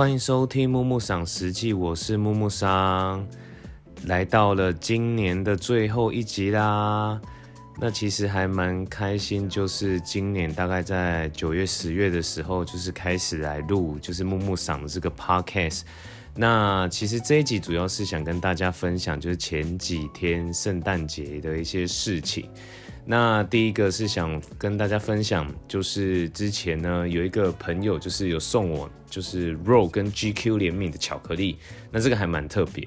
欢迎收听木木赏实际，我是木木桑，来到了今年的最后一集啦。那其实还蛮开心，就是今年大概在九月、十月的时候，就是开始来录，就是木木赏的这个 podcast。那其实这一集主要是想跟大家分享，就是前几天圣诞节的一些事情。那第一个是想跟大家分享，就是之前呢有一个朋友就是有送我就是 RO 跟 GQ 联名的巧克力，那这个还蛮特别。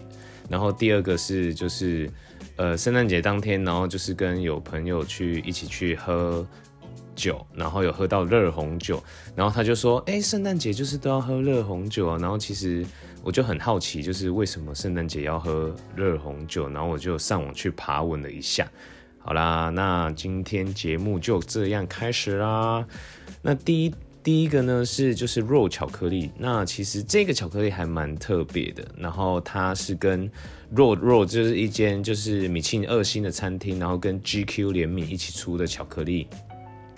然后第二个是就是呃圣诞节当天，然后就是跟有朋友去一起去喝酒，然后有喝到热红酒，然后他就说，哎，圣诞节就是都要喝热红酒啊。然后其实我就很好奇，就是为什么圣诞节要喝热红酒，然后我就上网去爬文了一下。好啦，那今天节目就这样开始啦。那第一第一个呢是就是肉巧克力，那其实这个巧克力还蛮特别的。然后它是跟肉肉就是一间就是米其林二星的餐厅，然后跟 GQ 联名一起出的巧克力。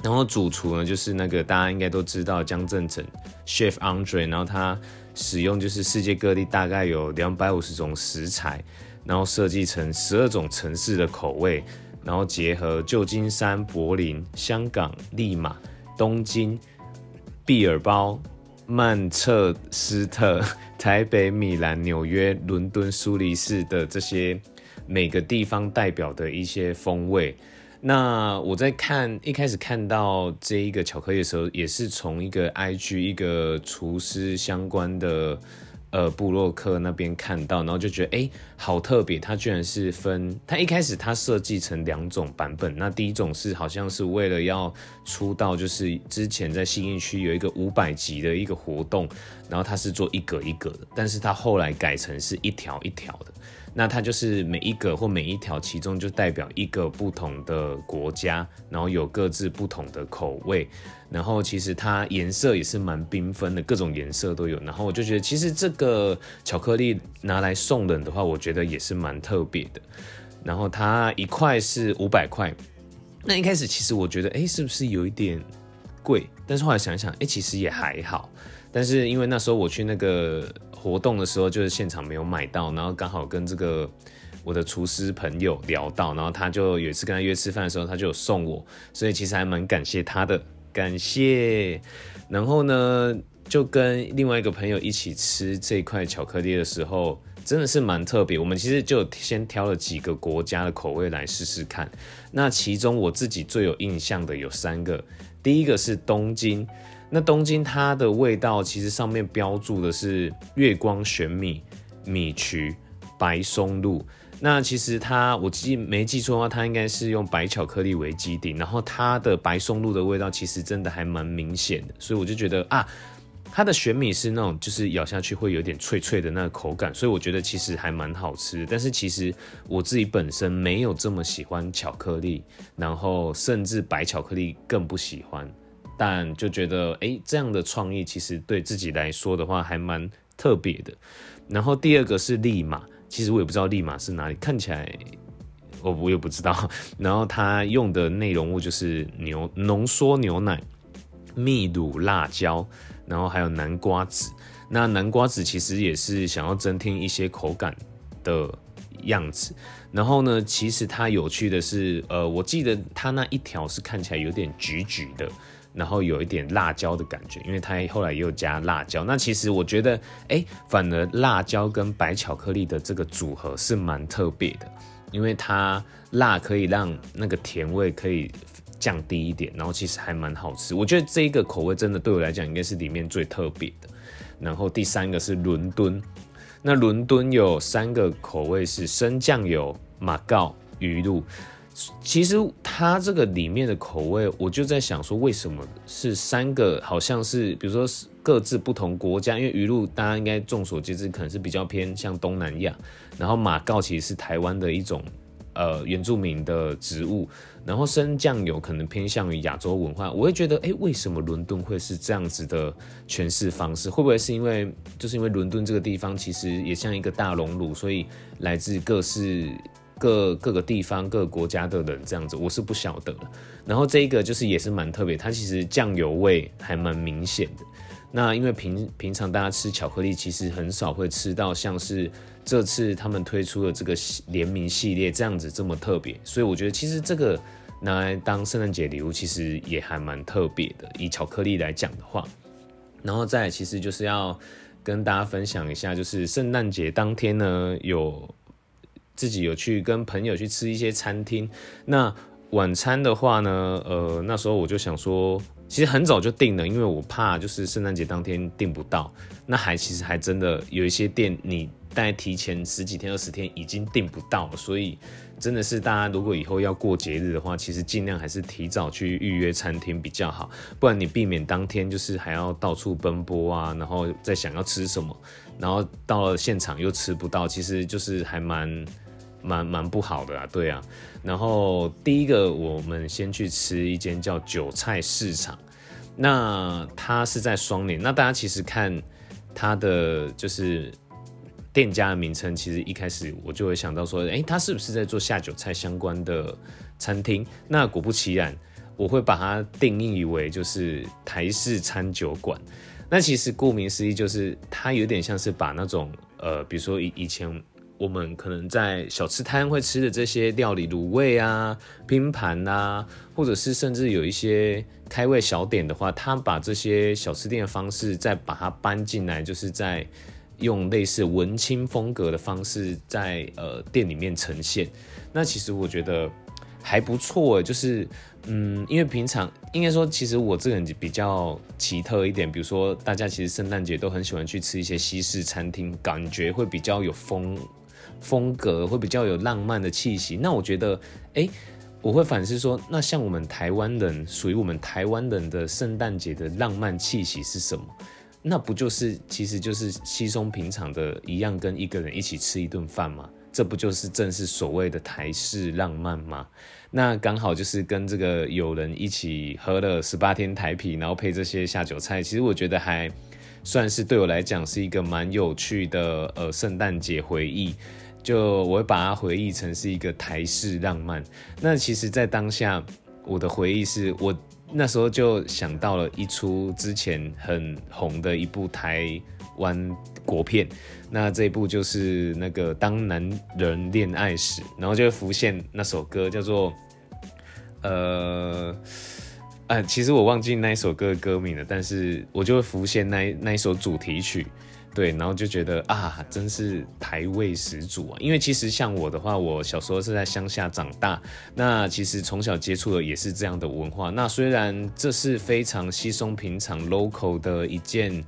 然后主厨呢就是那个大家应该都知道江正成 Chef Andre，然后他使用就是世界各地大概有两百五十种食材，然后设计成十二种城市的口味。然后结合旧金山、柏林、香港、利马、东京、毕尔包、曼彻斯特、台北、米兰、纽约、伦敦、苏黎世的这些每个地方代表的一些风味。那我在看一开始看到这一个巧克力的时候，也是从一个 IG 一个厨师相关的。呃，布洛克那边看到，然后就觉得哎，好特别，它居然是分，它一开始它设计成两种版本，那第一种是好像是为了要出道，就是之前在新义区有一个五百集的一个活动，然后它是做一格一格的，但是它后来改成是一条一条的。那它就是每一个或每一条，其中就代表一个不同的国家，然后有各自不同的口味，然后其实它颜色也是蛮缤纷的，各种颜色都有。然后我就觉得，其实这个巧克力拿来送人的话，我觉得也是蛮特别的。然后它一块是五百块，那一开始其实我觉得，哎，是不是有一点贵？但是后来想想，哎，其实也还好。但是因为那时候我去那个。活动的时候就是现场没有买到，然后刚好跟这个我的厨师朋友聊到，然后他就有一次跟他约吃饭的时候，他就有送我，所以其实还蛮感谢他的，感谢。然后呢，就跟另外一个朋友一起吃这块巧克力的时候，真的是蛮特别。我们其实就先挑了几个国家的口味来试试看。那其中我自己最有印象的有三个，第一个是东京。那东京它的味道其实上面标注的是月光玄米、米曲、白松露。那其实它我记没记错的话，它应该是用白巧克力为基底，然后它的白松露的味道其实真的还蛮明显的。所以我就觉得啊，它的玄米是那种就是咬下去会有点脆脆的那个口感，所以我觉得其实还蛮好吃。但是其实我自己本身没有这么喜欢巧克力，然后甚至白巧克力更不喜欢。但就觉得，哎，这样的创意其实对自己来说的话还蛮特别的。然后第二个是利马，其实我也不知道利马是哪里，看起来我我也不知道。然后它用的内容物就是牛浓缩牛奶、秘鲁辣椒，然后还有南瓜籽。那南瓜籽其实也是想要增添一些口感的样子。然后呢，其实它有趣的是，呃，我记得它那一条是看起来有点橘橘的。然后有一点辣椒的感觉，因为它后来又加辣椒。那其实我觉得，哎，反而辣椒跟白巧克力的这个组合是蛮特别的，因为它辣可以让那个甜味可以降低一点，然后其实还蛮好吃。我觉得这一个口味真的对我来讲应该是里面最特别的。然后第三个是伦敦，那伦敦有三个口味是生酱油、马告、鱼露。其实它这个里面的口味，我就在想说，为什么是三个？好像是，比如说各自不同国家，因为鱼露大家应该众所周知，可能是比较偏向东南亚。然后马告其实是台湾的一种呃原住民的植物，然后生酱油可能偏向于亚洲文化。我会觉得，哎，为什么伦敦会是这样子的诠释方式？会不会是因为就是因为伦敦这个地方其实也像一个大熔炉，所以来自各式。各各个地方、各个国家的人这样子，我是不晓得然后这一个就是也是蛮特别，它其实酱油味还蛮明显的。那因为平平常大家吃巧克力，其实很少会吃到像是这次他们推出的这个联名系列这样子这么特别，所以我觉得其实这个拿来当圣诞节礼物，其实也还蛮特别的。以巧克力来讲的话，然后再其实就是要跟大家分享一下，就是圣诞节当天呢，有自己有去跟朋友去吃一些餐厅。那晚餐的话呢，呃，那时候我就想说。其实很早就定了，因为我怕就是圣诞节当天订不到。那还其实还真的有一些店，你大概提前十几天、二十天已经订不到了，所以真的是大家如果以后要过节日的话，其实尽量还是提早去预约餐厅比较好，不然你避免当天就是还要到处奔波啊，然后再想要吃什么，然后到了现场又吃不到，其实就是还蛮。蛮蛮不好的啊，对啊。然后第一个，我们先去吃一间叫韭菜市场，那它是在双年。那大家其实看它的就是店家的名称，其实一开始我就会想到说，哎，它是不是在做下酒菜相关的餐厅？那果不其然，我会把它定义为就是台式餐酒馆。那其实顾名思义，就是它有点像是把那种呃，比如说以以前。我们可能在小吃摊会吃的这些料理，卤味啊、拼盘啊，或者是甚至有一些开胃小点的话，他把这些小吃店的方式再把它搬进来，就是在用类似文青风格的方式在呃店里面呈现。那其实我觉得还不错，就是嗯，因为平常应该说，其实我这个人比较奇特一点，比如说大家其实圣诞节都很喜欢去吃一些西式餐厅，感觉会比较有风。风格会比较有浪漫的气息，那我觉得，哎，我会反思说，那像我们台湾人，属于我们台湾人的圣诞节的浪漫气息是什么？那不就是，其实就是稀松平常的一样，跟一个人一起吃一顿饭吗？这不就是正是所谓的台式浪漫吗？那刚好就是跟这个友人一起喝了十八天台啤，然后配这些下酒菜，其实我觉得还算是对我来讲是一个蛮有趣的呃圣诞节回忆。就我会把它回忆成是一个台式浪漫。那其实，在当下，我的回忆是我那时候就想到了一出之前很红的一部台湾国片。那这一部就是那个《当男人恋爱时》，然后就会浮现那首歌，叫做呃，呃，其实我忘记那一首歌的歌名了，但是我就会浮现那那一首主题曲。对，然后就觉得啊，真是台味十足啊！因为其实像我的话，我小时候是在乡下长大，那其实从小接触的也是这样的文化。那虽然这是非常稀松平常、local 的一件。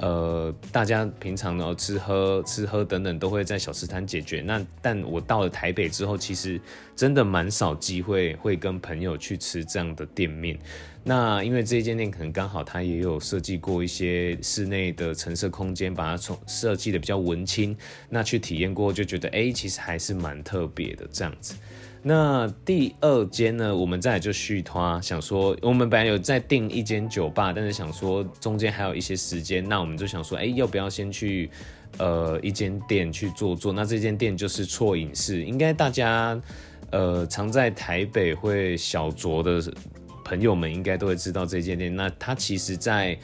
呃，大家平常呢吃喝吃喝等等都会在小吃摊解决。那但我到了台北之后，其实真的蛮少机会会跟朋友去吃这样的店面。那因为这一间店可能刚好它也有设计过一些室内的陈设空间，把它从设计的比较文青。那去体验过就觉得，哎，其实还是蛮特别的这样子。那第二间呢，我们再就续拖，想说我们本来有在订一间酒吧，但是想说中间还有一些时间，那我们就想说，哎，要不要先去呃一间店去坐坐？那这间店就是错影视，应该大家呃常在台北会小酌的朋友们应该都会知道这间店。那它其实，在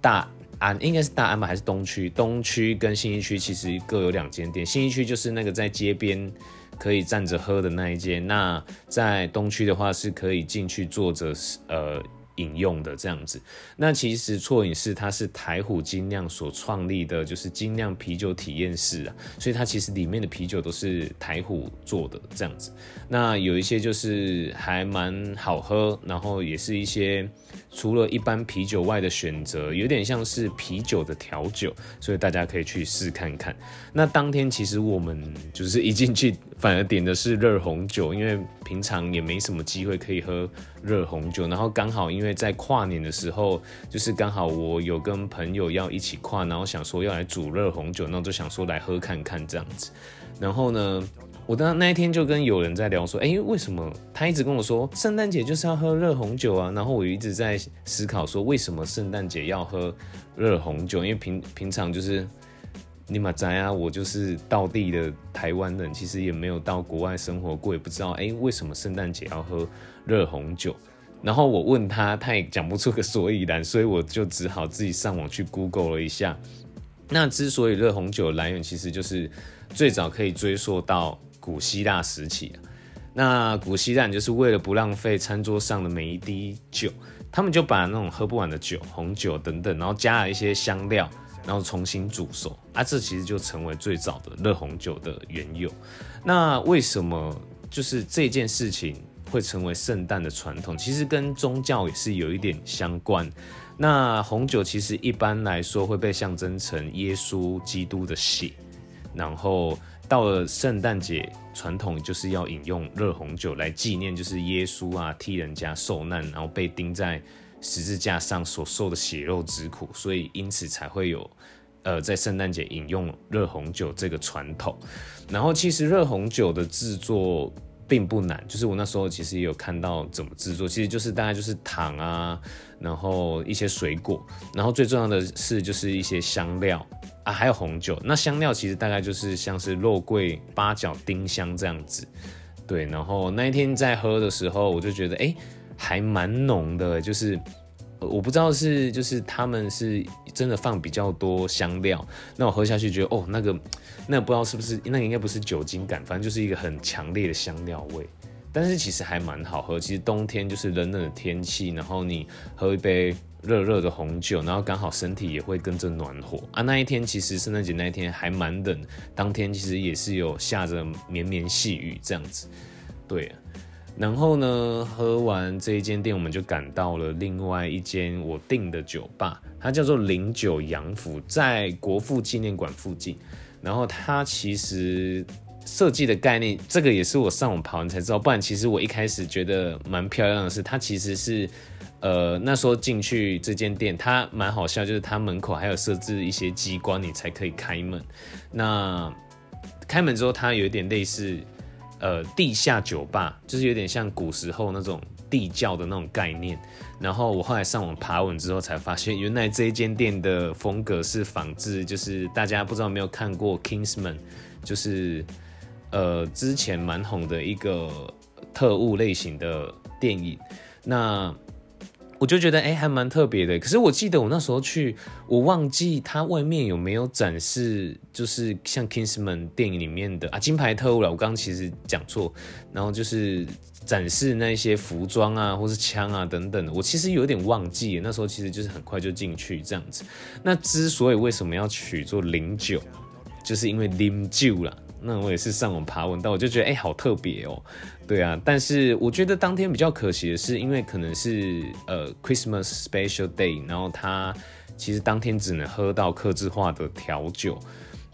大安应该是大安吧，还是东区？东区跟新一区其实各有两间店，新一区就是那个在街边。可以站着喝的那一间，那在东区的话是可以进去坐着呃饮用的这样子。那其实错饮室它是台虎精酿所创立的，就是精酿啤酒体验室啊，所以它其实里面的啤酒都是台虎做的这样子。那有一些就是还蛮好喝，然后也是一些。除了一般啤酒外的选择，有点像是啤酒的调酒，所以大家可以去试看看。那当天其实我们就是一进去，反而点的是热红酒，因为平常也没什么机会可以喝热红酒。然后刚好因为因为在跨年的时候，就是刚好我有跟朋友要一起跨，然后想说要来煮热红酒，那我就想说来喝看看这样子。然后呢？我当那一天就跟有人在聊说，哎，为什么他一直跟我说圣诞节就是要喝热红酒啊？然后我一直在思考说，为什么圣诞节要喝热红酒？因为平平常就是你马仔啊，我就是道地的台湾人，其实也没有到国外生活过，也不知道哎，为什么圣诞节要喝热红酒？然后我问他，他也讲不出个所以然，所以我就只好自己上网去 Google 了一下。那之所以热红酒来源，其实就是最早可以追溯到古希腊时期那古希腊就是为了不浪费餐桌上的每一滴酒，他们就把那种喝不完的酒、红酒等等，然后加了一些香料，然后重新煮熟啊，这其实就成为最早的热红酒的原由。那为什么就是这件事情会成为圣诞的传统？其实跟宗教也是有一点相关。那红酒其实一般来说会被象征成耶稣基督的血，然后。到了圣诞节，传统就是要饮用热红酒来纪念，就是耶稣啊替人家受难，然后被钉在十字架上所受的血肉之苦，所以因此才会有，呃，在圣诞节饮用热红酒这个传统。然后其实热红酒的制作并不难，就是我那时候其实也有看到怎么制作，其实就是大概就是糖啊，然后一些水果，然后最重要的是就是一些香料。啊，还有红酒，那香料其实大概就是像是肉桂、八角、丁香这样子，对。然后那一天在喝的时候，我就觉得，哎，还蛮浓的，就是我不知道是就是他们是真的放比较多香料，那我喝下去觉得，哦，那个那不知道是不是那个应该不是酒精感，反正就是一个很强烈的香料味，但是其实还蛮好喝。其实冬天就是冷冷的天气，然后你喝一杯。热热的红酒，然后刚好身体也会跟着暖和啊。那一天其实圣诞节那一天还蛮冷，当天其实也是有下着绵绵细雨这样子。对，然后呢，喝完这一间店，我们就赶到了另外一间我订的酒吧，它叫做零九洋府，在国父纪念馆附近。然后它其实设计的概念，这个也是我上网跑完才知道，不然其实我一开始觉得蛮漂亮的是，它其实是。呃，那时候进去这间店，它蛮好笑，就是它门口还有设置一些机关，你才可以开门。那开门之后，它有一点类似呃地下酒吧，就是有点像古时候那种地窖的那种概念。然后我后来上网爬文之后，才发现原来这一间店的风格是仿制，就是大家不知道有没有看过《Kingsman》，就是呃之前蛮红的一个特务类型的电影。那我就觉得哎，还蛮特别的。可是我记得我那时候去，我忘记它外面有没有展示，就是像 Kingsman 电影里面的啊金牌特务了。我刚刚其实讲错，然后就是展示那些服装啊，或是枪啊等等的。我其实有点忘记，那时候其实就是很快就进去这样子。那之所以为什么要取做零九，就是因为零九了。那我也是上网爬文到，我就觉得哎，好特别哦。对啊，但是我觉得当天比较可惜的是，因为可能是呃 Christmas Special Day，然后他其实当天只能喝到克制化的调酒。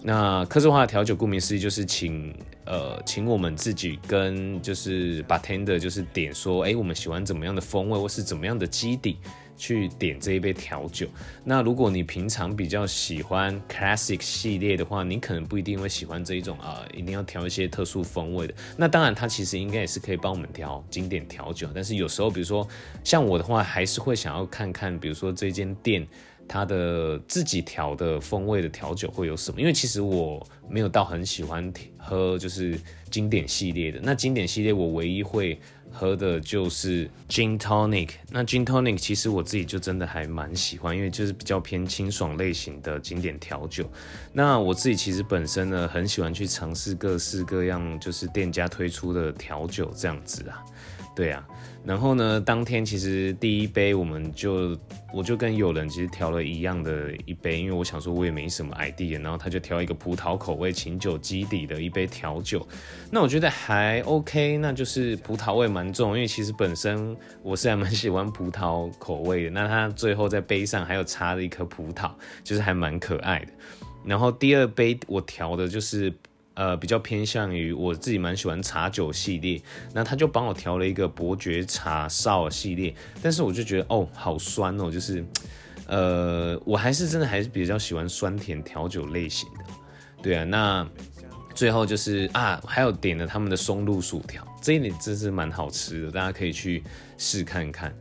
那克制化的调酒，顾名思义就是请呃请我们自己跟就是 bartender 就是点说，哎，我们喜欢怎么样的风味，或是怎么样的基底。去点这一杯调酒。那如果你平常比较喜欢 classic 系列的话，你可能不一定会喜欢这一种啊，一定要调一些特殊风味的。那当然，它其实应该也是可以帮我们调经典调酒。但是有时候，比如说像我的话，还是会想要看看，比如说这间店它的自己调的风味的调酒会有什么。因为其实我没有到很喜欢调喝就是经典系列的。那经典系列我唯一会。喝的就是 gin tonic，那 gin tonic 其实我自己就真的还蛮喜欢，因为就是比较偏清爽类型的经典调酒。那我自己其实本身呢，很喜欢去尝试各式各样就是店家推出的调酒这样子啊，对啊。然后呢，当天其实第一杯我们就我就跟友人其实调了一样的一杯，因为我想说我也没什么 idea，然后他就调一个葡萄口味琴酒基底的一杯调酒，那我觉得还 OK，那就是葡萄味蛮重，因为其实本身我是还蛮喜欢葡萄口味的，那他最后在杯上还有插了一颗葡萄，就是还蛮可爱的。然后第二杯我调的就是。呃，比较偏向于我自己蛮喜欢茶酒系列，那他就帮我调了一个伯爵茶少系列，但是我就觉得哦，好酸哦，就是，呃，我还是真的还是比较喜欢酸甜调酒类型的，对啊，那最后就是啊，还有点了他们的松露薯条，这一点真是蛮好吃的，大家可以去试看看。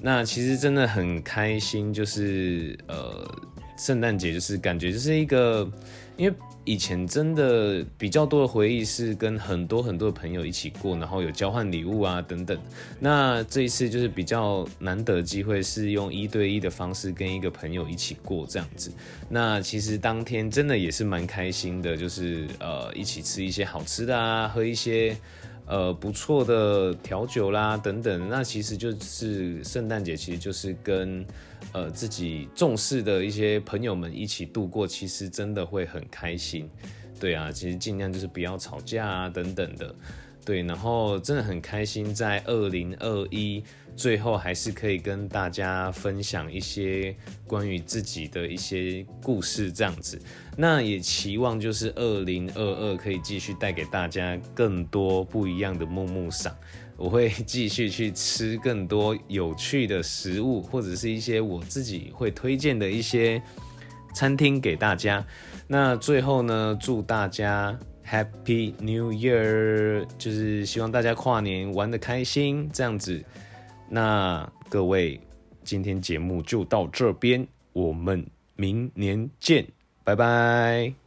那其实真的很开心，就是呃，圣诞节就是感觉就是一个，因为。以前真的比较多的回忆是跟很多很多的朋友一起过，然后有交换礼物啊等等。那这一次就是比较难得机会，是用一对一的方式跟一个朋友一起过这样子。那其实当天真的也是蛮开心的，就是呃一起吃一些好吃的啊，喝一些呃不错的调酒啦等等。那其实就是圣诞节，其实就是跟。呃，自己重视的一些朋友们一起度过，其实真的会很开心。对啊，其实尽量就是不要吵架啊，等等的。对，然后真的很开心，在二零二一最后还是可以跟大家分享一些关于自己的一些故事这样子。那也期望就是二零二二可以继续带给大家更多不一样的木木赏。我会继续去吃更多有趣的食物，或者是一些我自己会推荐的一些餐厅给大家。那最后呢，祝大家 Happy New Year，就是希望大家跨年玩的开心，这样子。那各位，今天节目就到这边，我们明年见，拜拜。